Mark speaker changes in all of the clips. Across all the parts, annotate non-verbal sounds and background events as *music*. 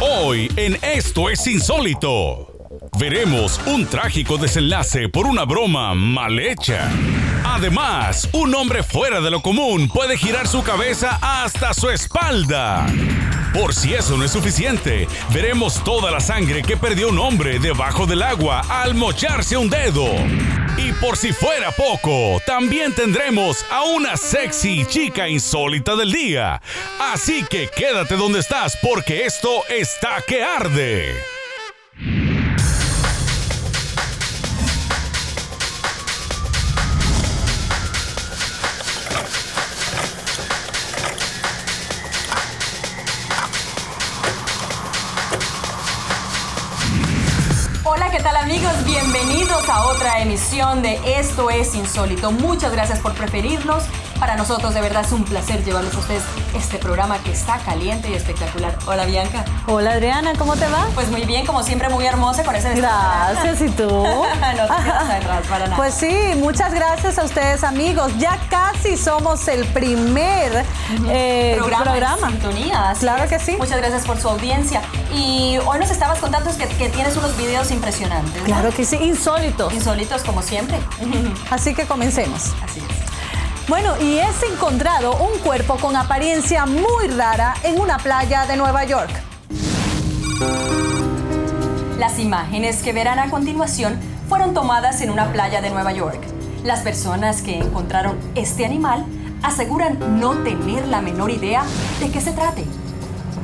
Speaker 1: Hoy en Esto es Insólito. Veremos un trágico desenlace por una broma mal hecha. Además, un hombre fuera de lo común puede girar su cabeza hasta su espalda. Por si eso no es suficiente, veremos toda la sangre que perdió un hombre debajo del agua al mocharse un dedo. Y por si fuera poco, también tendremos a una sexy chica insólita del día. Así que quédate donde estás porque esto está que arde.
Speaker 2: Bienvenidos a otra emisión de Esto es Insólito. Muchas gracias por preferirnos. Para nosotros de verdad es un placer llevarles a ustedes este programa que está caliente y espectacular. Hola Bianca.
Speaker 3: Hola Adriana, ¿cómo te va?
Speaker 2: Pues muy bien, como siempre muy hermosa con ese.
Speaker 3: Gracias, ¿y tú? *laughs*
Speaker 2: no te quedas para nada.
Speaker 3: Pues sí, muchas gracias a ustedes amigos. Ya casi somos el primer eh,
Speaker 2: programa.
Speaker 3: programa.
Speaker 2: sintonía,
Speaker 3: Claro
Speaker 2: es.
Speaker 3: que sí.
Speaker 2: Muchas gracias por su audiencia. Y hoy nos estabas contando que, que tienes unos videos impresionantes. ¿no?
Speaker 3: Claro que sí, insólitos.
Speaker 2: Insólitos como siempre.
Speaker 3: Así que comencemos.
Speaker 2: Así es.
Speaker 3: Bueno, y es encontrado un cuerpo con apariencia muy rara en una playa de Nueva York.
Speaker 2: Las imágenes que verán a continuación fueron tomadas en una playa de Nueva York. Las personas que encontraron este animal aseguran no tener la menor idea de qué se trate.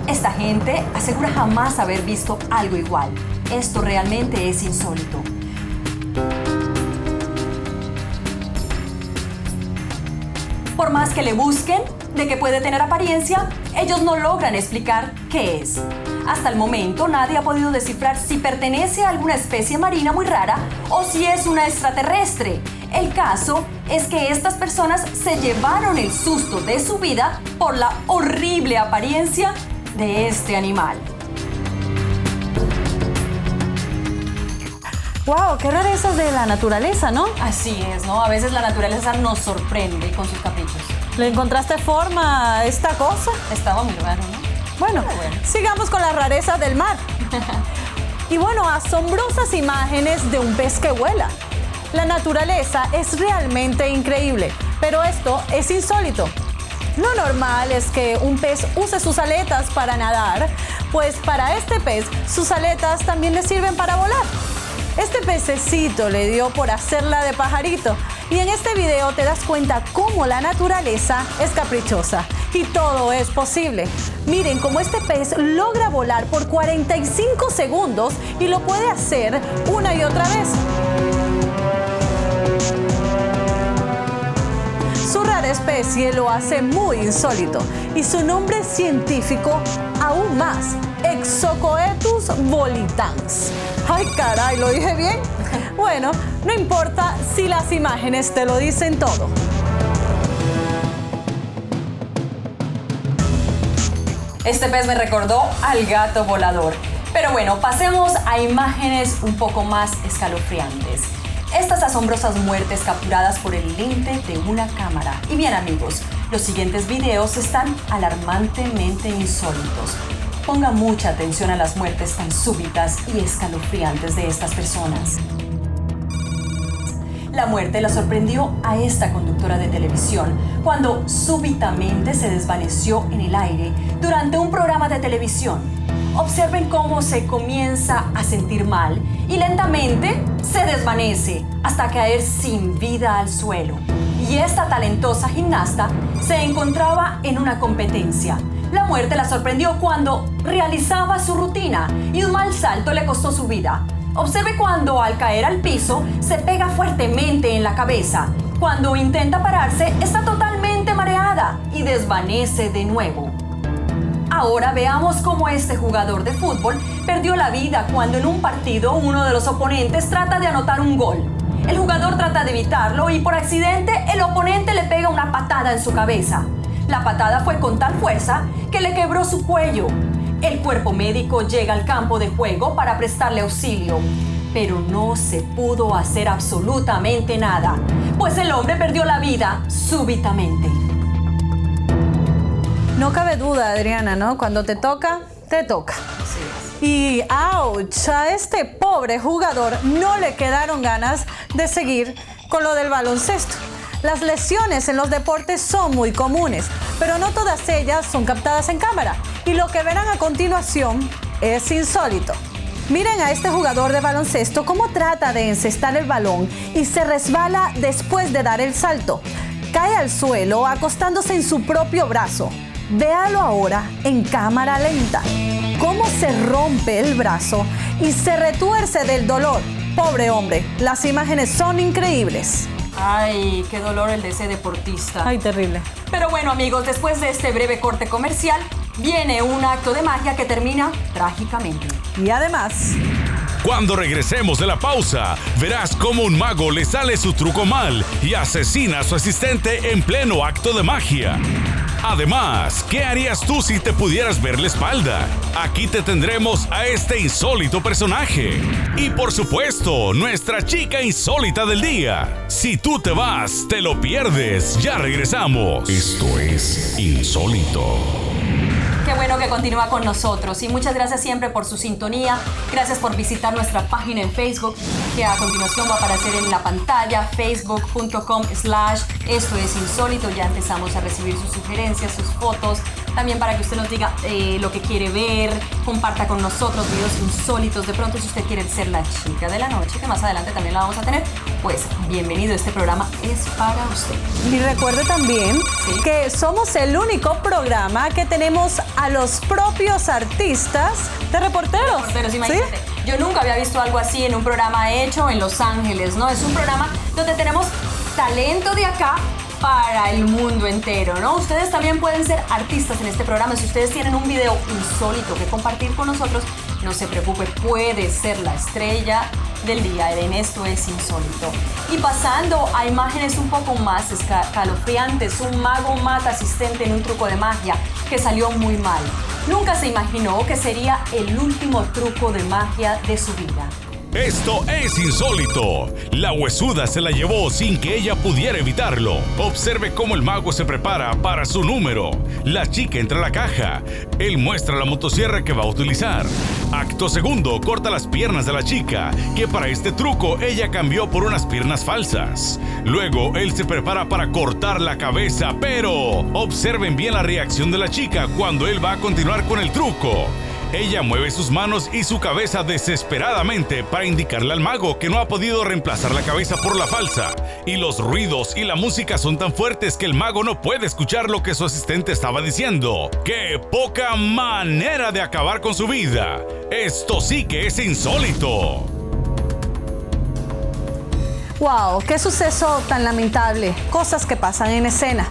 Speaker 2: Esta gente asegura jamás haber visto algo igual. Esto realmente es insólito. Por más que le busquen de qué puede tener apariencia, ellos no logran explicar qué es. Hasta el momento nadie ha podido descifrar si pertenece a alguna especie marina muy rara o si es una extraterrestre. El caso es que estas personas se llevaron el susto de su vida por la horrible apariencia de este animal.
Speaker 3: ¡Wow! ¡Qué rarezas de la naturaleza, ¿no?
Speaker 2: Así es, ¿no? A veces la naturaleza nos sorprende con sus caprichos.
Speaker 3: ¿Le encontraste forma a esta cosa?
Speaker 2: Estaba muy raro, ¿no?
Speaker 3: Bueno. sigamos con las rarezas del mar. *laughs* y bueno, asombrosas imágenes de un pez que vuela. La naturaleza es realmente increíble, pero esto es insólito. Lo normal es que un pez use sus aletas para nadar, pues para este pez sus aletas también le sirven para volar. Este pececito le dio por hacerla de pajarito y en este video te das cuenta cómo la naturaleza es caprichosa y todo es posible. Miren cómo este pez logra volar por 45 segundos y lo puede hacer una y otra vez. Su rara especie lo hace muy insólito y su nombre científico aún más, Exocoetus volitans. Ay caray, ¿lo dije bien? Bueno, no importa si las imágenes te lo dicen todo.
Speaker 2: Este pez me recordó al gato volador. Pero bueno, pasemos a imágenes un poco más escalofriantes. Estas asombrosas muertes capturadas por el lente de una cámara. Y bien amigos, los siguientes videos están alarmantemente insólitos. Ponga mucha atención a las muertes tan súbitas y escalofriantes de estas personas. La muerte la sorprendió a esta conductora de televisión cuando súbitamente se desvaneció en el aire durante un programa de televisión. Observen cómo se comienza a sentir mal y lentamente se desvanece hasta caer sin vida al suelo. Y esta talentosa gimnasta se encontraba en una competencia. La muerte la sorprendió cuando realizaba su rutina y un mal salto le costó su vida. Observe cuando al caer al piso se pega fuertemente en la cabeza. Cuando intenta pararse está totalmente mareada y desvanece de nuevo. Ahora veamos cómo este jugador de fútbol perdió la vida cuando en un partido uno de los oponentes trata de anotar un gol. El jugador trata de evitarlo y por accidente el oponente le pega una patada en su cabeza. La patada fue con tal fuerza que le quebró su cuello. El cuerpo médico llega al campo de juego para prestarle auxilio, pero no se pudo hacer absolutamente nada, pues el hombre perdió la vida súbitamente.
Speaker 3: No cabe duda, Adriana, ¿no? Cuando te toca, te toca. Y ouch, a este pobre jugador no le quedaron ganas de seguir con lo del baloncesto. Las lesiones en los deportes son muy comunes, pero no todas ellas son captadas en cámara. Y lo que verán a continuación es insólito. Miren a este jugador de baloncesto cómo trata de encestar el balón y se resbala después de dar el salto. Cae al suelo acostándose en su propio brazo. Véalo ahora en cámara lenta. Cómo se rompe el brazo y se retuerce del dolor. Pobre hombre, las imágenes son increíbles.
Speaker 2: Ay, qué dolor el de ese deportista.
Speaker 3: Ay, terrible.
Speaker 2: Pero bueno, amigos, después de este breve corte comercial, viene un acto de magia que termina trágicamente.
Speaker 3: Y además...
Speaker 1: Cuando regresemos de la pausa, verás cómo un mago le sale su truco mal y asesina a su asistente en pleno acto de magia. Además, ¿qué harías tú si te pudieras ver la espalda? Aquí te tendremos a este insólito personaje. Y por supuesto, nuestra chica insólita del día. Si tú te vas, te lo pierdes. Ya regresamos. Esto es insólito.
Speaker 2: Qué bueno que continúa con nosotros y muchas gracias siempre por su sintonía. Gracias por visitar nuestra página en Facebook que a continuación va a aparecer en la pantalla facebook.com slash esto es insólito. Ya empezamos a recibir sus sugerencias, sus fotos, también para que usted nos diga eh, lo que quiere ver, comparta con nosotros videos insólitos. De pronto si usted quiere ser la chica de la noche, que más adelante también la vamos a tener, pues bienvenido, este programa es para usted.
Speaker 3: Y recuerde también que somos el único programa que tenemos a los propios artistas de reporteros.
Speaker 2: Reporteros, imagínate. Yo nunca había visto algo así en un programa hecho en Los Ángeles, ¿no? Es un programa donde tenemos talento de acá para el mundo entero, ¿no? Ustedes también pueden ser artistas en este programa. Si ustedes tienen un video insólito que compartir con nosotros, no se preocupe, puede ser la estrella del día. En esto es insólito. Y pasando a imágenes un poco más escalofriantes, un mago mata asistente en un truco de magia que salió muy mal. Nunca se imaginó que sería el último truco de magia de su vida.
Speaker 1: Esto es insólito. La huesuda se la llevó sin que ella pudiera evitarlo. Observe cómo el mago se prepara para su número. La chica entra a la caja. Él muestra la motosierra que va a utilizar. Acto segundo, corta las piernas de la chica, que para este truco ella cambió por unas piernas falsas. Luego, él se prepara para cortar la cabeza, pero observen bien la reacción de la chica cuando él va a continuar con el truco. Ella mueve sus manos y su cabeza desesperadamente para indicarle al mago que no ha podido reemplazar la cabeza por la falsa. Y los ruidos y la música son tan fuertes que el mago no puede escuchar lo que su asistente estaba diciendo. ¡Qué poca manera de acabar con su vida! Esto sí que es insólito.
Speaker 3: ¡Wow! ¡Qué suceso tan lamentable! Cosas que pasan en escena.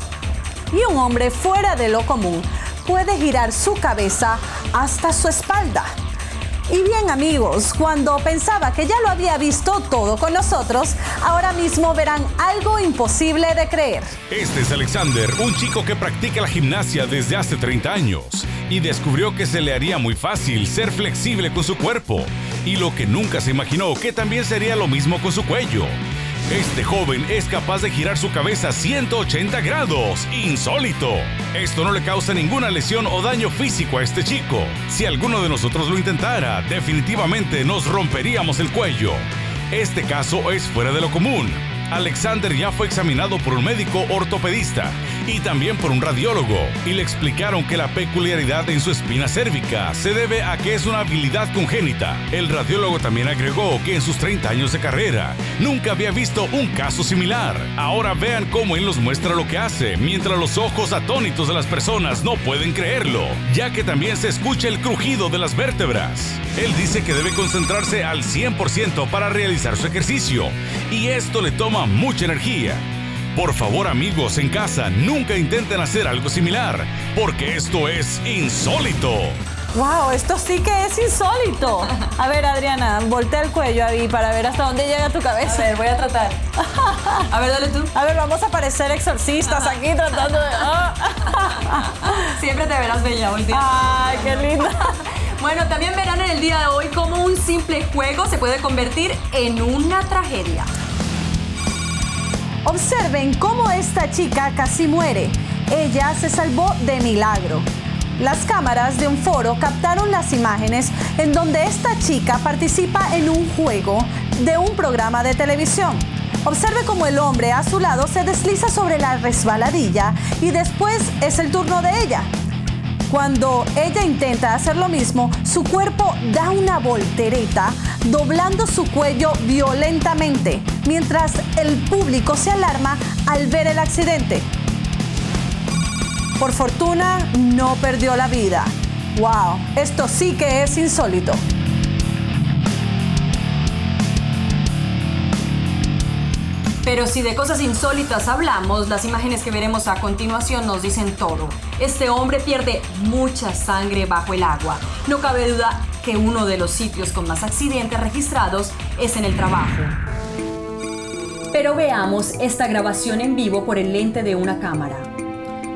Speaker 3: Y un hombre fuera de lo común puede girar su cabeza hasta su espalda. Y bien amigos, cuando pensaba que ya lo había visto todo con nosotros, ahora mismo verán algo imposible de creer.
Speaker 1: Este es Alexander, un chico que practica la gimnasia desde hace 30 años y descubrió que se le haría muy fácil ser flexible con su cuerpo y lo que nunca se imaginó que también sería lo mismo con su cuello. Este joven es capaz de girar su cabeza 180 grados. Insólito. Esto no le causa ninguna lesión o daño físico a este chico. Si alguno de nosotros lo intentara, definitivamente nos romperíamos el cuello. Este caso es fuera de lo común. Alexander ya fue examinado por un médico ortopedista y también por un radiólogo y le explicaron que la peculiaridad en su espina cérvica se debe a que es una habilidad congénita. El radiólogo también agregó que en sus 30 años de carrera nunca había visto un caso similar. Ahora vean cómo él nos muestra lo que hace, mientras los ojos atónitos de las personas no pueden creerlo, ya que también se escucha el crujido de las vértebras. Él dice que debe concentrarse al 100% para realizar su ejercicio y esto le toma mucha energía. Por favor amigos en casa, nunca intenten hacer algo similar, porque esto es insólito.
Speaker 3: ¡Wow! Esto sí que es insólito. A ver, Adriana, voltea el cuello ahí para ver hasta dónde llega tu cabeza.
Speaker 2: A ver, voy a tratar. A ver, dale tú.
Speaker 3: A ver, vamos a parecer exorcistas aquí tratando de. *laughs*
Speaker 2: Siempre te verás bella, última.
Speaker 3: ¡Ay, qué linda!
Speaker 2: Bueno, también verán en el día de hoy cómo un simple juego se puede convertir en una tragedia.
Speaker 3: Observen cómo esta chica casi muere. Ella se salvó de milagro. Las cámaras de un foro captaron las imágenes en donde esta chica participa en un juego de un programa de televisión. Observe cómo el hombre a su lado se desliza sobre la resbaladilla y después es el turno de ella. Cuando ella intenta hacer lo mismo, su cuerpo da una voltereta, doblando su cuello violentamente, mientras el público se alarma al ver el accidente. Por fortuna, no perdió la vida. ¡Wow! Esto sí que es insólito.
Speaker 2: Pero si de cosas insólitas hablamos, las imágenes que veremos a continuación nos dicen todo. Este hombre pierde mucha sangre bajo el agua. No cabe duda que uno de los sitios con más accidentes registrados es en el trabajo. Pero veamos esta grabación en vivo por el lente de una cámara.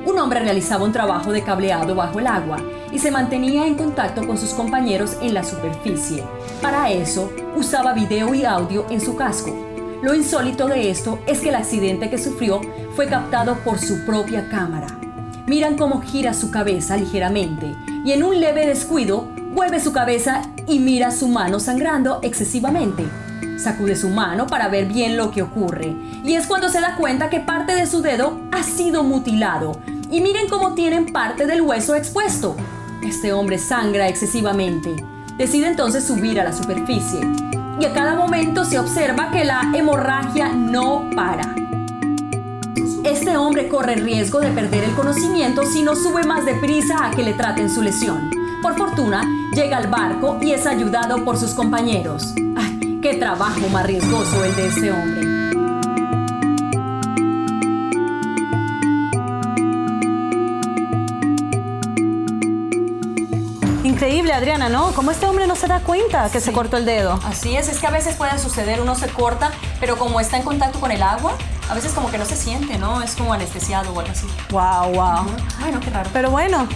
Speaker 2: Un hombre realizaba un trabajo de cableado bajo el agua y se mantenía en contacto con sus compañeros en la superficie. Para eso, usaba video y audio en su casco. Lo insólito de esto es que el accidente que sufrió fue captado por su propia cámara. Miran cómo gira su cabeza ligeramente y en un leve descuido vuelve su cabeza y mira su mano sangrando excesivamente. Sacude su mano para ver bien lo que ocurre y es cuando se da cuenta que parte de su dedo ha sido mutilado y miren cómo tienen parte del hueso expuesto. Este hombre sangra excesivamente. Decide entonces subir a la superficie y a cada momento se observa que la hemorragia no para. Este hombre corre el riesgo de perder el conocimiento si no sube más deprisa a que le traten su lesión. Por fortuna, llega al barco y es ayudado por sus compañeros. ¡Ay, qué trabajo más riesgoso el de este hombre!
Speaker 3: Adriana, ¿no? ¿Cómo este hombre no se da cuenta que se cortó el dedo?
Speaker 2: Así es, es que a veces puede suceder, uno se corta, pero como está en contacto con el agua, a veces como que no se siente, ¿no? Es como anestesiado o algo así.
Speaker 3: Wow, wow.
Speaker 2: Bueno, qué raro.
Speaker 3: Pero bueno,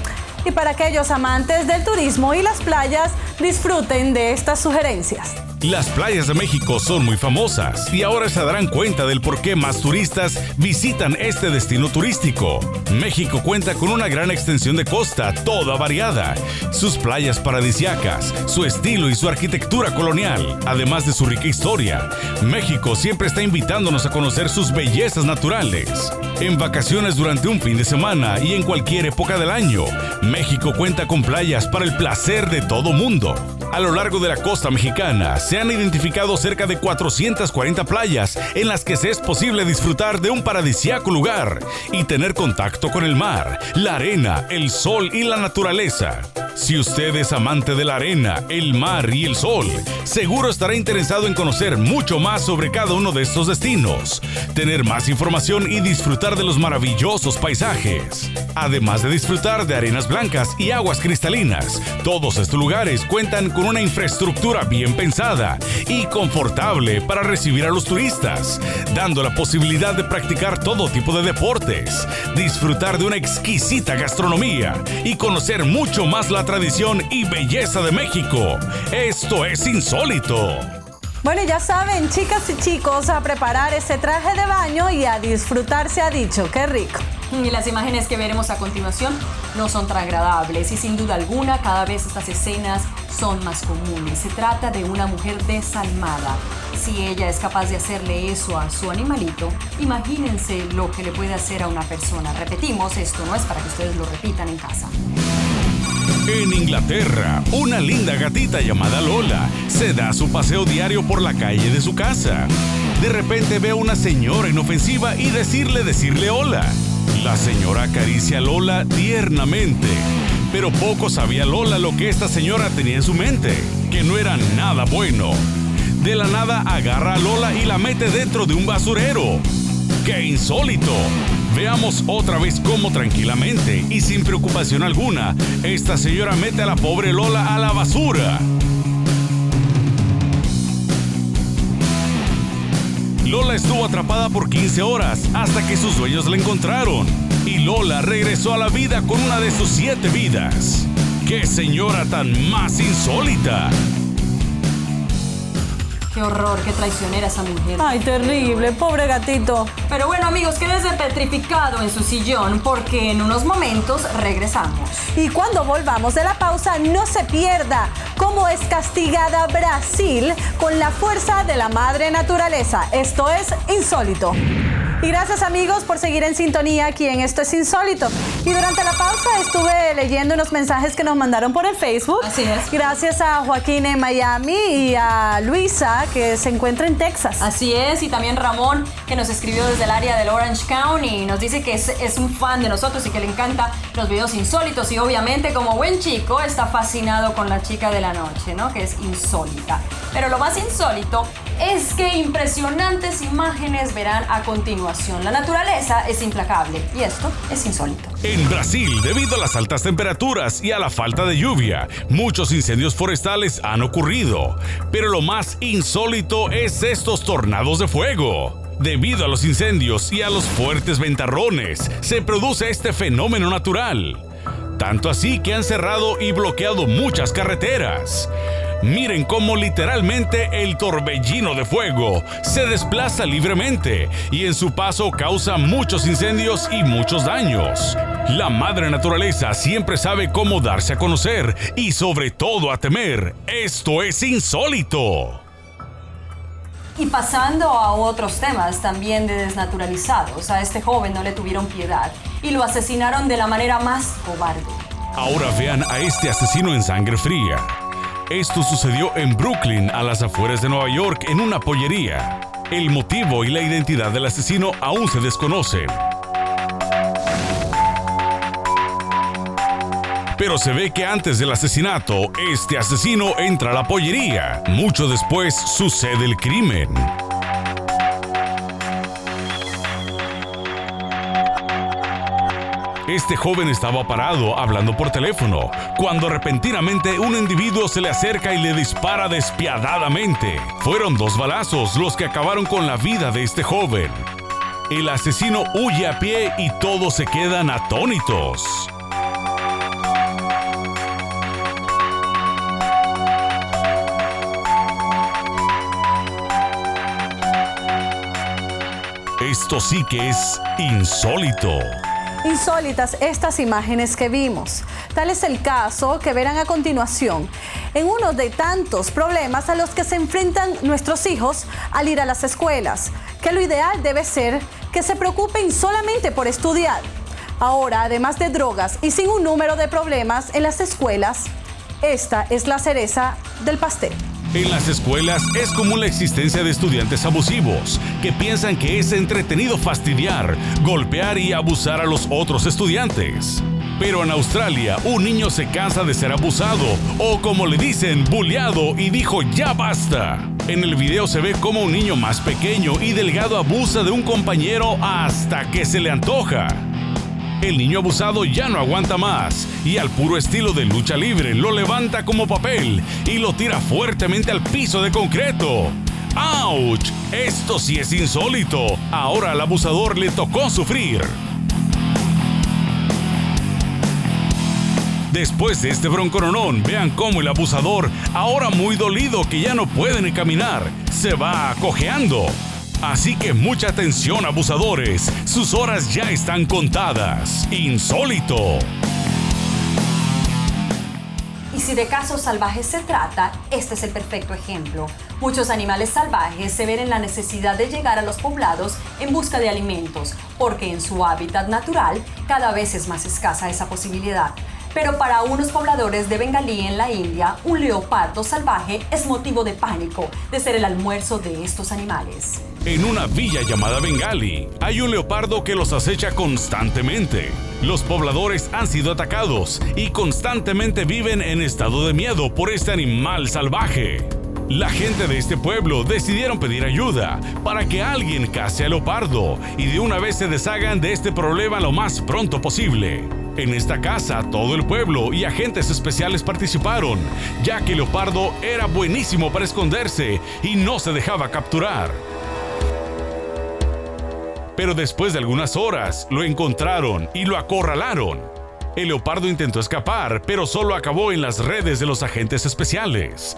Speaker 3: y para aquellos amantes del turismo y las playas, disfruten de estas sugerencias.
Speaker 1: Las playas de México son muy famosas y ahora se darán cuenta del por qué más turistas visitan este destino turístico. México cuenta con una gran extensión de costa, toda variada. Sus playas paradisiacas, su estilo y su arquitectura colonial, además de su rica historia. México siempre está invitándonos a conocer sus bellezas naturales. En vacaciones durante un fin de semana y en cualquier época del año, México cuenta con playas para el placer de todo mundo. A lo largo de la costa mexicana se han identificado cerca de 440 playas en las que se es posible disfrutar de un paradisiaco lugar y tener contacto con el mar, la arena, el sol y la naturaleza. Si usted es amante de la arena, el mar y el sol, seguro estará interesado en conocer mucho más sobre cada uno de estos destinos, tener más información y disfrutar de los maravillosos paisajes. Además de disfrutar de arenas blancas y aguas cristalinas, todos estos lugares cuentan con una infraestructura bien pensada y confortable para recibir a los turistas, dando la posibilidad de practicar todo tipo de deportes, disfrutar de una exquisita gastronomía y conocer mucho más la tradición y belleza de México. Esto es insólito.
Speaker 3: Bueno, ya saben, chicas y chicos, a preparar ese traje de baño y a disfrutar se ha dicho. ¡Qué rico!
Speaker 2: Y las imágenes que veremos a continuación no son tan agradables y sin duda alguna cada vez estas escenas son más comunes. Se trata de una mujer desalmada. Si ella es capaz de hacerle eso a su animalito, imagínense lo que le puede hacer a una persona. Repetimos, esto no es para que ustedes lo repitan en casa.
Speaker 1: En Inglaterra, una linda gatita llamada Lola se da su paseo diario por la calle de su casa. De repente ve a una señora inofensiva y decirle decirle hola. La señora acaricia a Lola tiernamente, pero poco sabía Lola lo que esta señora tenía en su mente, que no era nada bueno. De la nada agarra a Lola y la mete dentro de un basurero. ¡Qué insólito! Veamos otra vez cómo tranquilamente y sin preocupación alguna, esta señora mete a la pobre Lola a la basura. Lola estuvo atrapada por 15 horas hasta que sus dueños la encontraron. Y Lola regresó a la vida con una de sus siete vidas. ¡Qué señora tan más insólita!
Speaker 2: Qué horror, qué traicionera esa mujer.
Speaker 3: Ay, terrible, pobre gatito.
Speaker 2: Pero bueno, amigos, quédese petrificado en su sillón porque en unos momentos regresamos.
Speaker 3: Y cuando volvamos de la pausa, no se pierda cómo es castigada Brasil con la fuerza de la madre naturaleza. Esto es insólito. Y gracias amigos por seguir en sintonía aquí en Esto es Insólito. Y durante la pausa estuve leyendo unos mensajes que nos mandaron por el Facebook.
Speaker 2: Así es.
Speaker 3: Gracias a Joaquín en Miami y a Luisa que se encuentra en Texas.
Speaker 2: Así es, y también Ramón que nos escribió desde el área del Orange County y nos dice que es, es un fan de nosotros y que le encanta los videos insólitos y obviamente como buen chico está fascinado con la chica de la noche, ¿no? Que es insólita. Pero lo más insólito es que impresionantes imágenes verán a continuación. La naturaleza es implacable y esto es insólito.
Speaker 1: En Brasil, debido a las altas temperaturas y a la falta de lluvia, muchos incendios forestales han ocurrido. Pero lo más insólito es estos tornados de fuego. Debido a los incendios y a los fuertes ventarrones, se produce este fenómeno natural. Tanto así que han cerrado y bloqueado muchas carreteras. Miren cómo literalmente el torbellino de fuego se desplaza libremente y en su paso causa muchos incendios y muchos daños. La madre naturaleza siempre sabe cómo darse a conocer y sobre todo a temer. Esto es insólito.
Speaker 2: Y pasando a otros temas también de desnaturalizados, a este joven no le tuvieron piedad y lo asesinaron de la manera más cobarde.
Speaker 1: Ahora vean a este asesino en sangre fría. Esto sucedió en Brooklyn, a las afueras de Nueva York, en una pollería. El motivo y la identidad del asesino aún se desconocen. Pero se ve que antes del asesinato, este asesino entra a la pollería. Mucho después sucede el crimen. Este joven estaba parado hablando por teléfono, cuando repentinamente un individuo se le acerca y le dispara despiadadamente. Fueron dos balazos los que acabaron con la vida de este joven. El asesino huye a pie y todos se quedan atónitos. Esto sí que es insólito.
Speaker 3: Insólitas estas imágenes que vimos. Tal es el caso que verán a continuación en uno de tantos problemas a los que se enfrentan nuestros hijos al ir a las escuelas, que lo ideal debe ser que se preocupen solamente por estudiar. Ahora, además de drogas y sin un número de problemas en las escuelas, esta es la cereza del pastel.
Speaker 1: En las escuelas es común la existencia de estudiantes abusivos que piensan que es entretenido fastidiar, golpear y abusar a los otros estudiantes. Pero en Australia, un niño se cansa de ser abusado o como le dicen, bulleado y dijo ya basta. En el video se ve como un niño más pequeño y delgado abusa de un compañero hasta que se le antoja. El niño abusado ya no aguanta más y al puro estilo de lucha libre lo levanta como papel y lo tira fuertemente al piso de concreto. ¡Auch! Esto sí es insólito. Ahora al abusador le tocó sufrir. Después de este broncoronón, vean cómo el abusador, ahora muy dolido que ya no puede ni caminar, se va cojeando. Así que mucha atención abusadores, sus horas ya están contadas. Insólito.
Speaker 2: Y si de casos salvajes se trata, este es el perfecto ejemplo. Muchos animales salvajes se ven en la necesidad de llegar a los poblados en busca de alimentos, porque en su hábitat natural cada vez es más escasa esa posibilidad. Pero para unos pobladores de Bengalí en la India, un leopardo salvaje es motivo de pánico de ser el almuerzo de estos animales.
Speaker 1: En una villa llamada Bengali, hay un leopardo que los acecha constantemente. Los pobladores han sido atacados y constantemente viven en estado de miedo por este animal salvaje. La gente de este pueblo decidieron pedir ayuda para que alguien case al leopardo y de una vez se deshagan de este problema lo más pronto posible. En esta casa, todo el pueblo y agentes especiales participaron, ya que leopardo era buenísimo para esconderse y no se dejaba capturar. Pero después de algunas horas, lo encontraron y lo acorralaron. El leopardo intentó escapar, pero solo acabó en las redes de los agentes especiales.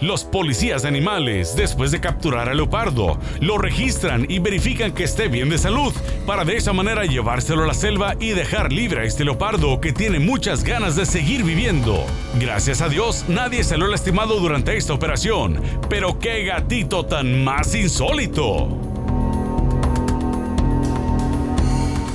Speaker 1: Los policías de animales, después de capturar al leopardo, lo registran y verifican que esté bien de salud, para de esa manera llevárselo a la selva y dejar libre a este leopardo que tiene muchas ganas de seguir viviendo. Gracias a Dios, nadie salió lastimado durante esta operación, pero qué gatito tan más insólito.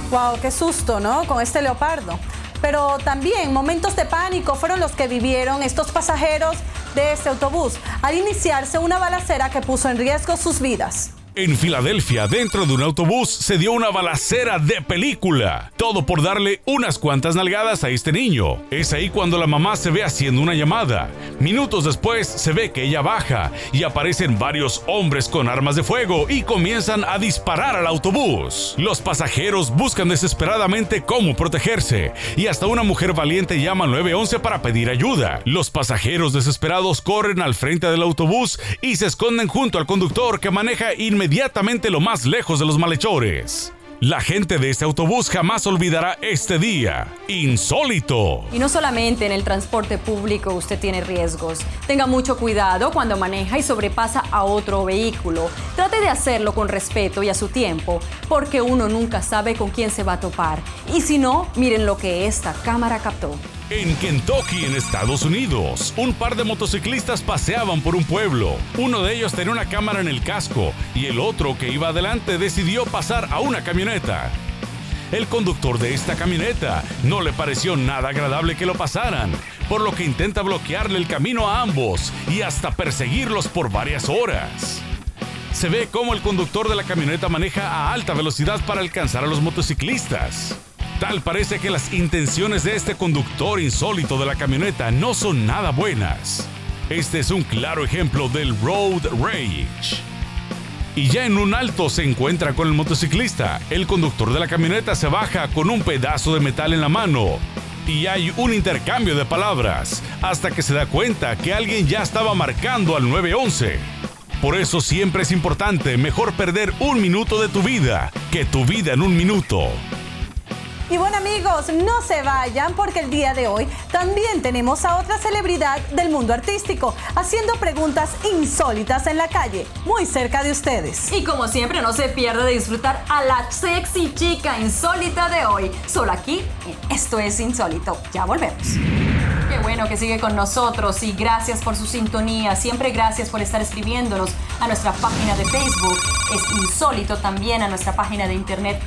Speaker 3: Wow, qué susto, ¿no? Con este leopardo. Pero también momentos de pánico fueron los que vivieron estos pasajeros de este autobús al iniciarse una balacera que puso en riesgo sus vidas.
Speaker 1: En Filadelfia, dentro de un autobús, se dio una balacera de película. Todo por darle unas cuantas nalgadas a este niño. Es ahí cuando la mamá se ve haciendo una llamada. Minutos después se ve que ella baja y aparecen varios hombres con armas de fuego y comienzan a disparar al autobús. Los pasajeros buscan desesperadamente cómo protegerse y hasta una mujer valiente llama al 911 para pedir ayuda. Los pasajeros desesperados corren al frente del autobús y se esconden junto al conductor que maneja inmediatamente inmediatamente lo más lejos de los malhechores. La gente de este autobús jamás olvidará este día. Insólito.
Speaker 2: Y no solamente en el transporte público usted tiene riesgos. Tenga mucho cuidado cuando maneja y sobrepasa a otro vehículo. Trate de hacerlo con respeto y a su tiempo, porque uno nunca sabe con quién se va a topar. Y si no, miren lo que esta cámara captó.
Speaker 1: En Kentucky, en Estados Unidos, un par de motociclistas paseaban por un pueblo. Uno de ellos tenía una cámara en el casco y el otro que iba adelante decidió pasar a una camioneta. El conductor de esta camioneta no le pareció nada agradable que lo pasaran, por lo que intenta bloquearle el camino a ambos y hasta perseguirlos por varias horas. Se ve cómo el conductor de la camioneta maneja a alta velocidad para alcanzar a los motociclistas. Tal parece que las intenciones de este conductor insólito de la camioneta no son nada buenas. Este es un claro ejemplo del road rage. Y ya en un alto se encuentra con el motociclista. El conductor de la camioneta se baja con un pedazo de metal en la mano. Y hay un intercambio de palabras, hasta que se da cuenta que alguien ya estaba marcando al 911. Por eso siempre es importante mejor perder un minuto de tu vida que tu vida en un minuto.
Speaker 3: Y bueno amigos, no se vayan porque el día de hoy también tenemos a otra celebridad del mundo artístico haciendo preguntas insólitas en la calle, muy cerca de ustedes.
Speaker 2: Y como siempre no se pierde de disfrutar a la sexy chica insólita de hoy, solo aquí Esto es Insólito. Ya volvemos. Qué bueno que sigue con nosotros y gracias por su sintonía. Siempre gracias por estar escribiéndonos a nuestra página de Facebook. Es insólito también a nuestra página de internet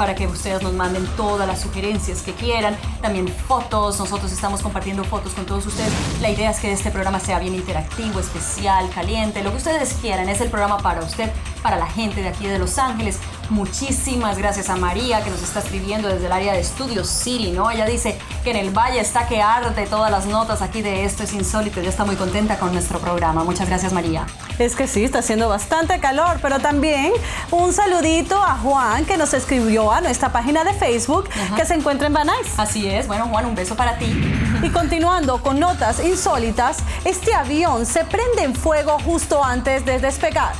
Speaker 2: para que ustedes nos manden todas las sugerencias que quieran, también fotos, nosotros estamos compartiendo fotos con todos ustedes. La idea es que este programa sea bien interactivo, especial, caliente, lo que ustedes quieran, es el programa para usted, para la gente de aquí de Los Ángeles. Muchísimas gracias a María que nos está escribiendo desde el área de Studio City, ¿no? Ella dice que en el valle está que arde todas las notas aquí de esto es insólito. Ella está muy contenta con nuestro programa. Muchas gracias, María.
Speaker 3: Es que sí, está haciendo bastante calor, pero también un saludito a Juan que nos escribió a nuestra página de Facebook que se encuentra en Banais.
Speaker 2: Así es, bueno Juan, un beso para ti.
Speaker 3: Y continuando con notas insólitas, este avión se prende en fuego justo antes de despegar.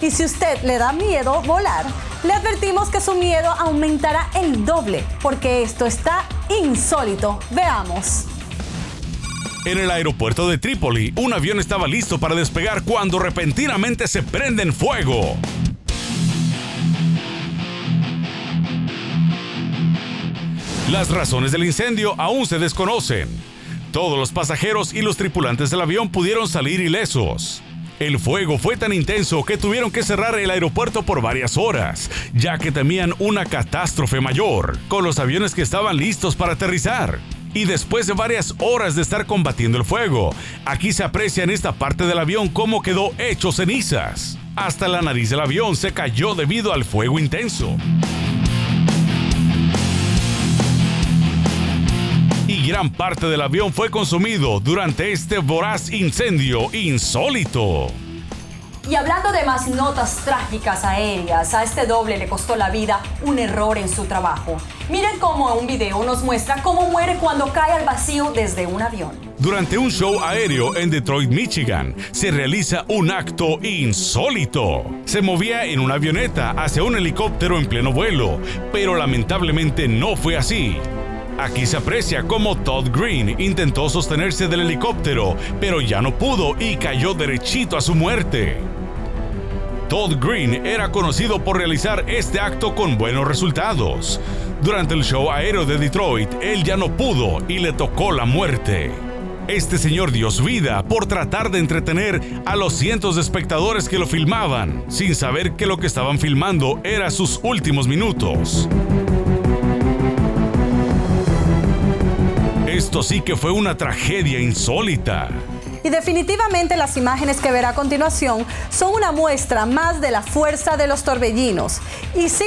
Speaker 3: Y si usted le da miedo volar, le advertimos que su miedo aumentará el doble, porque esto está insólito. Veamos.
Speaker 1: En el aeropuerto de Trípoli, un avión estaba listo para despegar cuando repentinamente se prende en fuego. Las razones del incendio aún se desconocen. Todos los pasajeros y los tripulantes del avión pudieron salir ilesos. El fuego fue tan intenso que tuvieron que cerrar el aeropuerto por varias horas, ya que temían una catástrofe mayor, con los aviones que estaban listos para aterrizar. Y después de varias horas de estar combatiendo el fuego, aquí se aprecia en esta parte del avión cómo quedó hecho cenizas. Hasta la nariz del avión se cayó debido al fuego intenso. Gran parte del avión fue consumido durante este voraz incendio insólito.
Speaker 2: Y hablando de más notas trágicas aéreas, a este doble le costó la vida un error en su trabajo. Miren cómo un video nos muestra cómo muere cuando cae al vacío desde un avión.
Speaker 1: Durante un show aéreo en Detroit, Michigan, se realiza un acto insólito. Se movía en una avioneta hacia un helicóptero en pleno vuelo, pero lamentablemente no fue así. Aquí se aprecia cómo Todd Green intentó sostenerse del helicóptero, pero ya no pudo y cayó derechito a su muerte. Todd Green era conocido por realizar este acto con buenos resultados. Durante el show aéreo de Detroit, él ya no pudo y le tocó la muerte. Este señor dio su vida por tratar de entretener a los cientos de espectadores que lo filmaban, sin saber que lo que estaban filmando era sus últimos minutos. Esto sí que fue una tragedia insólita.
Speaker 3: Y definitivamente las imágenes que verá a continuación son una muestra más de la fuerza de los torbellinos. Y sí,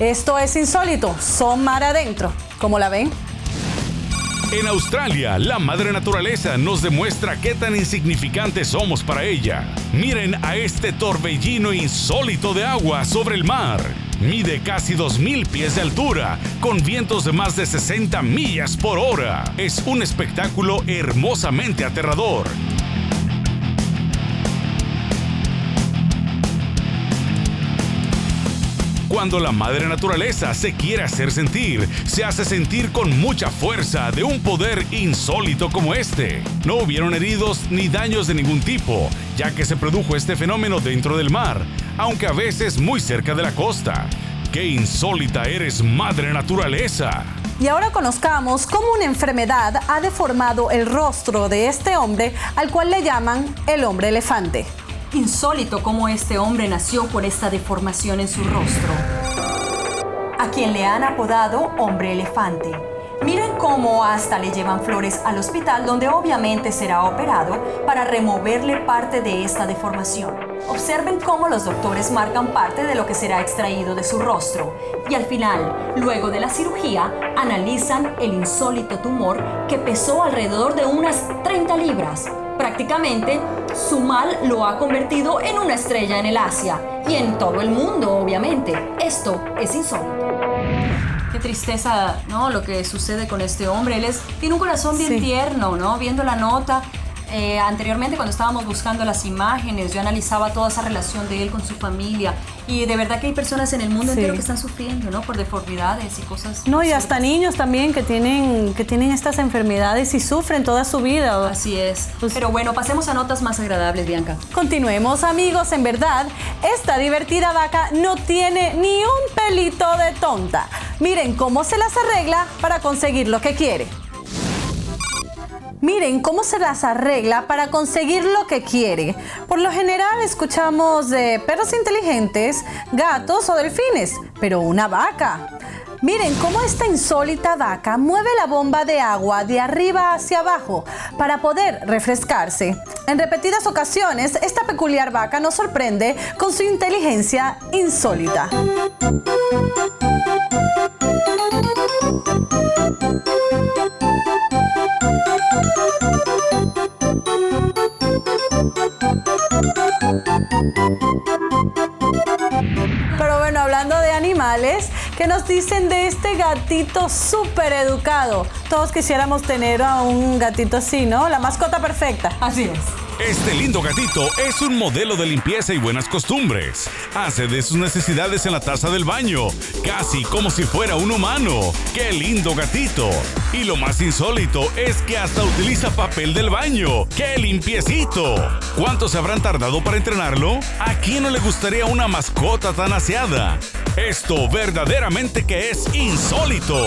Speaker 3: esto es insólito, son mar adentro. ¿Cómo la ven?
Speaker 1: En Australia, la madre naturaleza nos demuestra qué tan insignificantes somos para ella. Miren a este torbellino insólito de agua sobre el mar. Mide casi 2.000 pies de altura, con vientos de más de 60 millas por hora. Es un espectáculo hermosamente aterrador. Cuando la madre naturaleza se quiere hacer sentir, se hace sentir con mucha fuerza de un poder insólito como este. No hubieron heridos ni daños de ningún tipo, ya que se produjo este fenómeno dentro del mar, aunque a veces muy cerca de la costa. ¡Qué insólita eres, madre naturaleza!
Speaker 3: Y ahora conozcamos cómo una enfermedad ha deformado el rostro de este hombre al cual le llaman el hombre elefante.
Speaker 2: Insólito cómo este hombre nació con esta deformación en su rostro. A quien le han apodado hombre elefante. Miren cómo hasta le llevan flores al hospital donde obviamente será operado para removerle parte de esta deformación. Observen cómo los doctores marcan parte de lo que será extraído de su rostro y al final, luego de la cirugía, analizan el insólito tumor que pesó alrededor de unas 30 libras. Prácticamente, su mal lo ha convertido en una estrella en el Asia y en todo el mundo, obviamente. Esto es insólito. Qué tristeza, ¿no? Lo que sucede con este hombre. Él es, tiene un corazón bien tierno, ¿no? Viendo la nota, eh, anteriormente cuando estábamos buscando las imágenes, yo analizaba toda esa relación de él con su familia y de verdad que hay personas en el mundo entero que están sufriendo, ¿no? Por deformidades y cosas.
Speaker 3: No, y hasta niños también que tienen, que tienen estas enfermedades y sufren toda su vida.
Speaker 2: Así es. Pues Pero bueno, pasemos a notas más agradables, Bianca.
Speaker 3: Continuemos, amigos. En verdad, esta divertida vaca no tiene ni un pelito de tonta. Miren cómo se las arregla para conseguir lo que quiere. Miren cómo se las arregla para conseguir lo que quiere. Por lo general escuchamos de perros inteligentes, gatos o delfines, pero una vaca. Miren cómo esta insólita vaca mueve la bomba de agua de arriba hacia abajo para poder refrescarse. En repetidas ocasiones, esta peculiar vaca nos sorprende con su inteligencia insólita. Dicen de este gatito súper educado? Todos quisiéramos tener a un gatito así, ¿no? La mascota perfecta.
Speaker 2: Así es.
Speaker 1: Este lindo gatito es un modelo de limpieza y buenas costumbres. Hace de sus necesidades en la taza del baño, casi como si fuera un humano. ¡Qué lindo gatito! Y lo más insólito es que hasta utiliza papel del baño. ¡Qué limpiecito! ¿Cuánto se habrán tardado para entrenarlo? ¿A quién no le gustaría una mascota tan aseada? Esto verdaderamente que es insólito.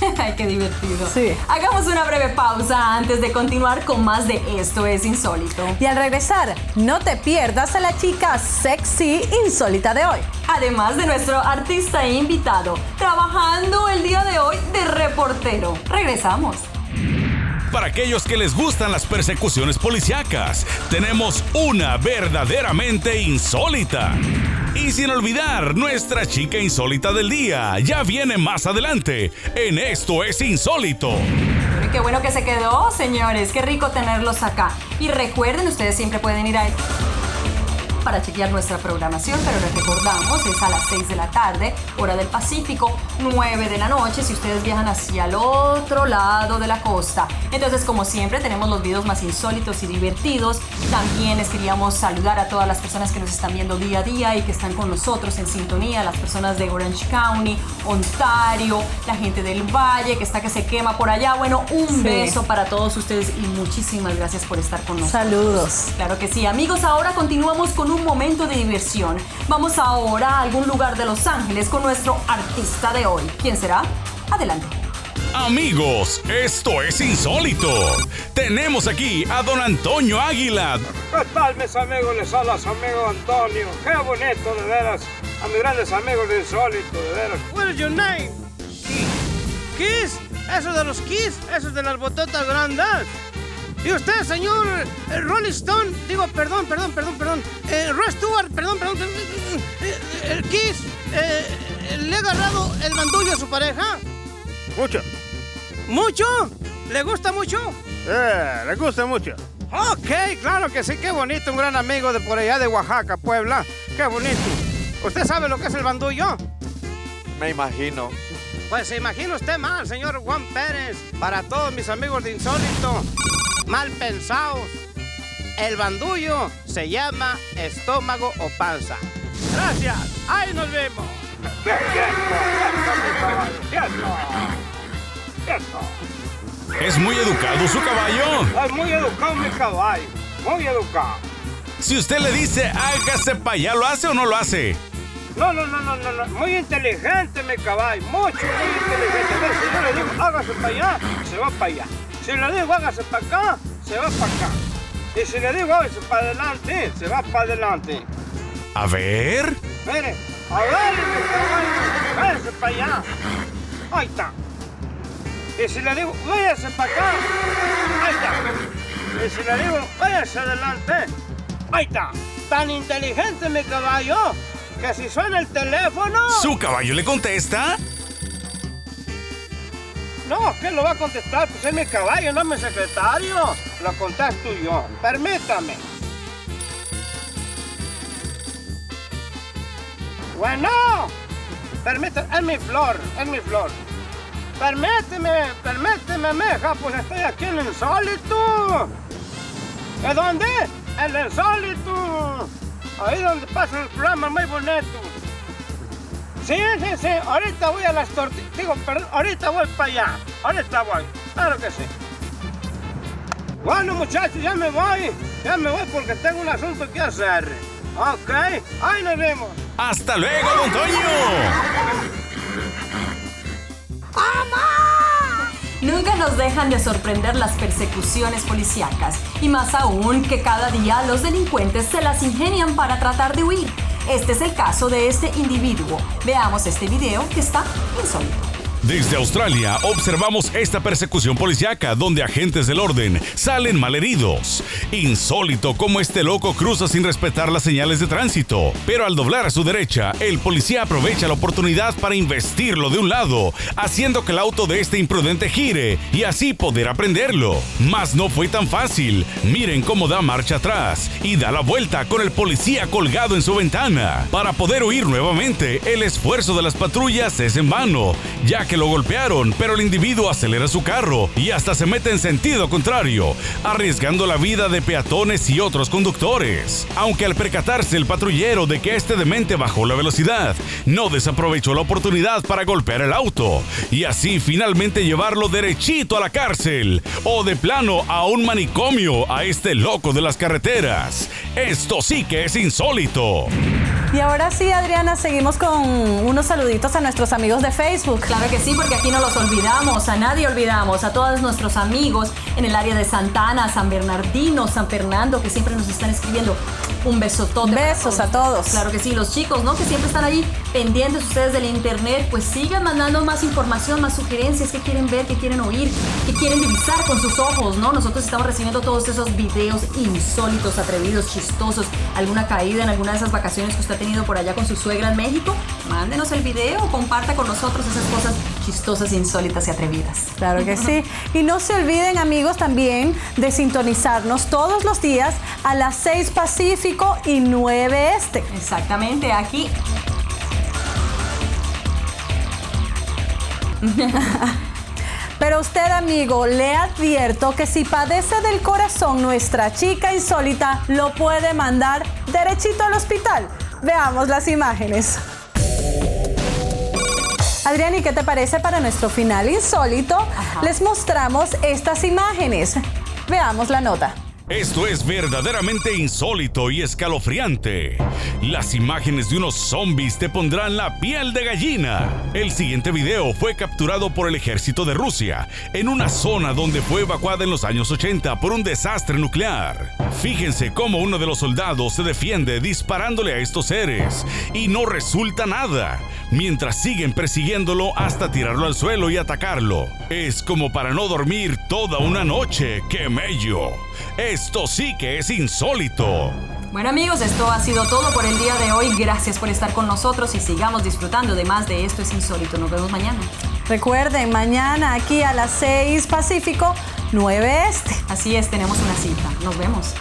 Speaker 1: *laughs*
Speaker 2: Ay, qué divertido. Sí. Hagamos una breve pausa antes de continuar con más de Esto es Insólito.
Speaker 3: Y al regresar, no te pierdas a la chica sexy insólita de hoy.
Speaker 2: Además de nuestro artista invitado, trabajando el día de hoy de reportero. Regresamos.
Speaker 1: Para aquellos que les gustan las persecuciones policíacas, tenemos una verdaderamente insólita. Y sin olvidar, nuestra chica insólita del día ya viene más adelante en Esto es Insólito.
Speaker 2: Qué bueno que se quedó, señores. Qué rico tenerlos acá. Y recuerden, ustedes siempre pueden ir a para chequear nuestra programación, pero les recordamos, es a las 6 de la tarde, hora del Pacífico, 9 de la noche, si ustedes viajan hacia el otro lado de la costa. Entonces, como siempre, tenemos los videos más insólitos y divertidos. También les queríamos saludar a todas las personas que nos están viendo día a día y que están con nosotros en sintonía, las personas de Orange County, Ontario, la gente del Valle que está que se quema por allá. Bueno, un beso para todos ustedes y muchísimas gracias por estar con nosotros.
Speaker 3: Saludos.
Speaker 2: Claro que sí, amigos, ahora continuamos con un momento de diversión. Vamos ahora a algún lugar de Los Ángeles con nuestro artista de hoy. ¿Quién será? Adelante.
Speaker 1: Amigos, esto es insólito. Tenemos aquí a don Antonio Águila.
Speaker 4: ¿Qué tal, mis amigos? Les habla su amigo Antonio. Qué bonito, de veras. A mis grandes amigos de insólito, de veras.
Speaker 5: What is your name? Kiss. Eso de los Kiss, eso de las bototas grandes. Y usted, señor eh, Rolling Stone, digo, perdón, perdón, perdón, perdón. Eh, Roy Stewart, perdón, perdón. perdón, eh, el Kiss, eh, ¿le ha agarrado el bandullo a su pareja?
Speaker 4: Mucho.
Speaker 5: ¿Mucho? ¿Le gusta mucho?
Speaker 4: Eh, le gusta mucho.
Speaker 5: Ok, claro que sí, qué bonito, un gran amigo de por allá de Oaxaca, Puebla. Qué bonito. ¿Usted sabe lo que es el bandullo?
Speaker 6: Me imagino.
Speaker 5: Pues se imagina usted mal, señor Juan Pérez. Para todos mis amigos de Insólito, mal pensados. El bandullo se llama estómago o panza. Gracias. Ahí nos vemos.
Speaker 4: Bien, bien.
Speaker 1: Es muy educado su caballo.
Speaker 4: Es muy educado mi caballo. Muy educado.
Speaker 1: Si usted le dice hágase para allá, ¿lo hace o no lo hace?
Speaker 4: No, no, no, no, no, no. Muy inteligente mi caballo. Mucho, muy inteligente. A ver, si yo le digo hágase para allá, se va para allá. Si le digo hágase para acá, se va para acá. Y si le digo hágase para adelante, se va para adelante.
Speaker 1: A ver.
Speaker 4: Mire, a ver, váyase para allá. Ahí está. Y si le digo, váyase para acá, ahí está. Y si le digo, váyase adelante, ahí está. Tan inteligente mi caballo, que si suena el teléfono...
Speaker 1: ¿Su caballo le contesta?
Speaker 4: No, ¿quién lo va a contestar? Pues es mi caballo, no mi secretario. Lo contesto yo. Permítame. Bueno, permítame, es mi flor, es mi flor. Permíteme, permíteme, meja, pues estoy aquí en el insólito. ¿De dónde? En el insólito. Ahí donde pasan los programas muy bonitos. Sí, sí, sí, ahorita voy a las tortillas. Digo, perdón, ahorita voy para allá. Ahorita voy, claro que sí. Bueno, muchachos, ya me voy. Ya me voy porque tengo un asunto que hacer. Ok, ahí nos vemos.
Speaker 1: ¡Hasta luego, don Toño!
Speaker 2: Nunca nos dejan de sorprender las persecuciones policíacas y más aún que cada día los delincuentes se las ingenian para tratar de huir. Este es el caso de este individuo. Veamos este video que está insólito.
Speaker 1: Desde Australia observamos esta persecución policiaca donde agentes del orden salen malheridos. Insólito como este loco cruza sin respetar las señales de tránsito, pero al doblar a su derecha, el policía aprovecha la oportunidad para investirlo de un lado, haciendo que el auto de este imprudente gire y así poder aprenderlo. Mas no fue tan fácil. Miren cómo da marcha atrás y da la vuelta con el policía colgado en su ventana. Para poder huir nuevamente, el esfuerzo de las patrullas es en vano, ya que lo golpearon, pero el individuo acelera su carro y hasta se mete en sentido contrario, arriesgando la vida de peatones y otros conductores. Aunque al percatarse el patrullero de que este demente bajó la velocidad, no desaprovechó la oportunidad para golpear el auto y así finalmente llevarlo derechito a la cárcel o de plano a un manicomio a este loco de las carreteras. Esto sí que es insólito.
Speaker 3: Y ahora sí, Adriana, seguimos con unos saluditos a nuestros amigos de Facebook.
Speaker 2: Claro que sí, porque aquí no los olvidamos, a nadie olvidamos, a todos nuestros amigos en el área de Santana, San Bernardino, San Fernando, que siempre nos están escribiendo. Un besotote.
Speaker 3: Besos a todos.
Speaker 2: Claro que sí, los chicos, ¿no? Que siempre están ahí pendientes ustedes del internet, pues sigan mandando más información, más sugerencias, que quieren ver, que quieren oír, que quieren divisar con sus ojos, ¿no? Nosotros estamos recibiendo todos esos videos insólitos, atrevidos, chistosos, alguna caída en alguna de esas vacaciones que usted tenido por allá con su suegra en México, mándenos el video o comparta con nosotros esas cosas chistosas, insólitas y atrevidas.
Speaker 3: Claro que sí. Y no se olviden, amigos, también de sintonizarnos todos los días a las 6 Pacífico y 9 Este.
Speaker 2: Exactamente, aquí. *laughs*
Speaker 3: Pero usted, amigo, le advierto que si padece del corazón nuestra chica insólita, lo puede mandar derechito al hospital. Veamos las imágenes. Adrián, ¿y qué te parece para nuestro final insólito? Les mostramos estas imágenes. Veamos la nota.
Speaker 1: Esto es verdaderamente insólito y escalofriante. Las imágenes de unos zombies te pondrán la piel de gallina. El siguiente video fue capturado por el ejército de Rusia en una zona donde fue evacuada en los años 80 por un desastre nuclear. Fíjense cómo uno de los soldados se defiende disparándole a estos seres y no resulta nada, mientras siguen persiguiéndolo hasta tirarlo al suelo y atacarlo. Es como para no dormir toda una noche, qué mello. Esto sí que es insólito.
Speaker 2: Bueno amigos, esto ha sido todo por el día de hoy. Gracias por estar con nosotros y sigamos disfrutando de más de Esto es Insólito. Nos vemos mañana.
Speaker 3: Recuerden, mañana aquí a las 6 Pacífico, 9 Este.
Speaker 2: Así es, tenemos una cita. Nos vemos.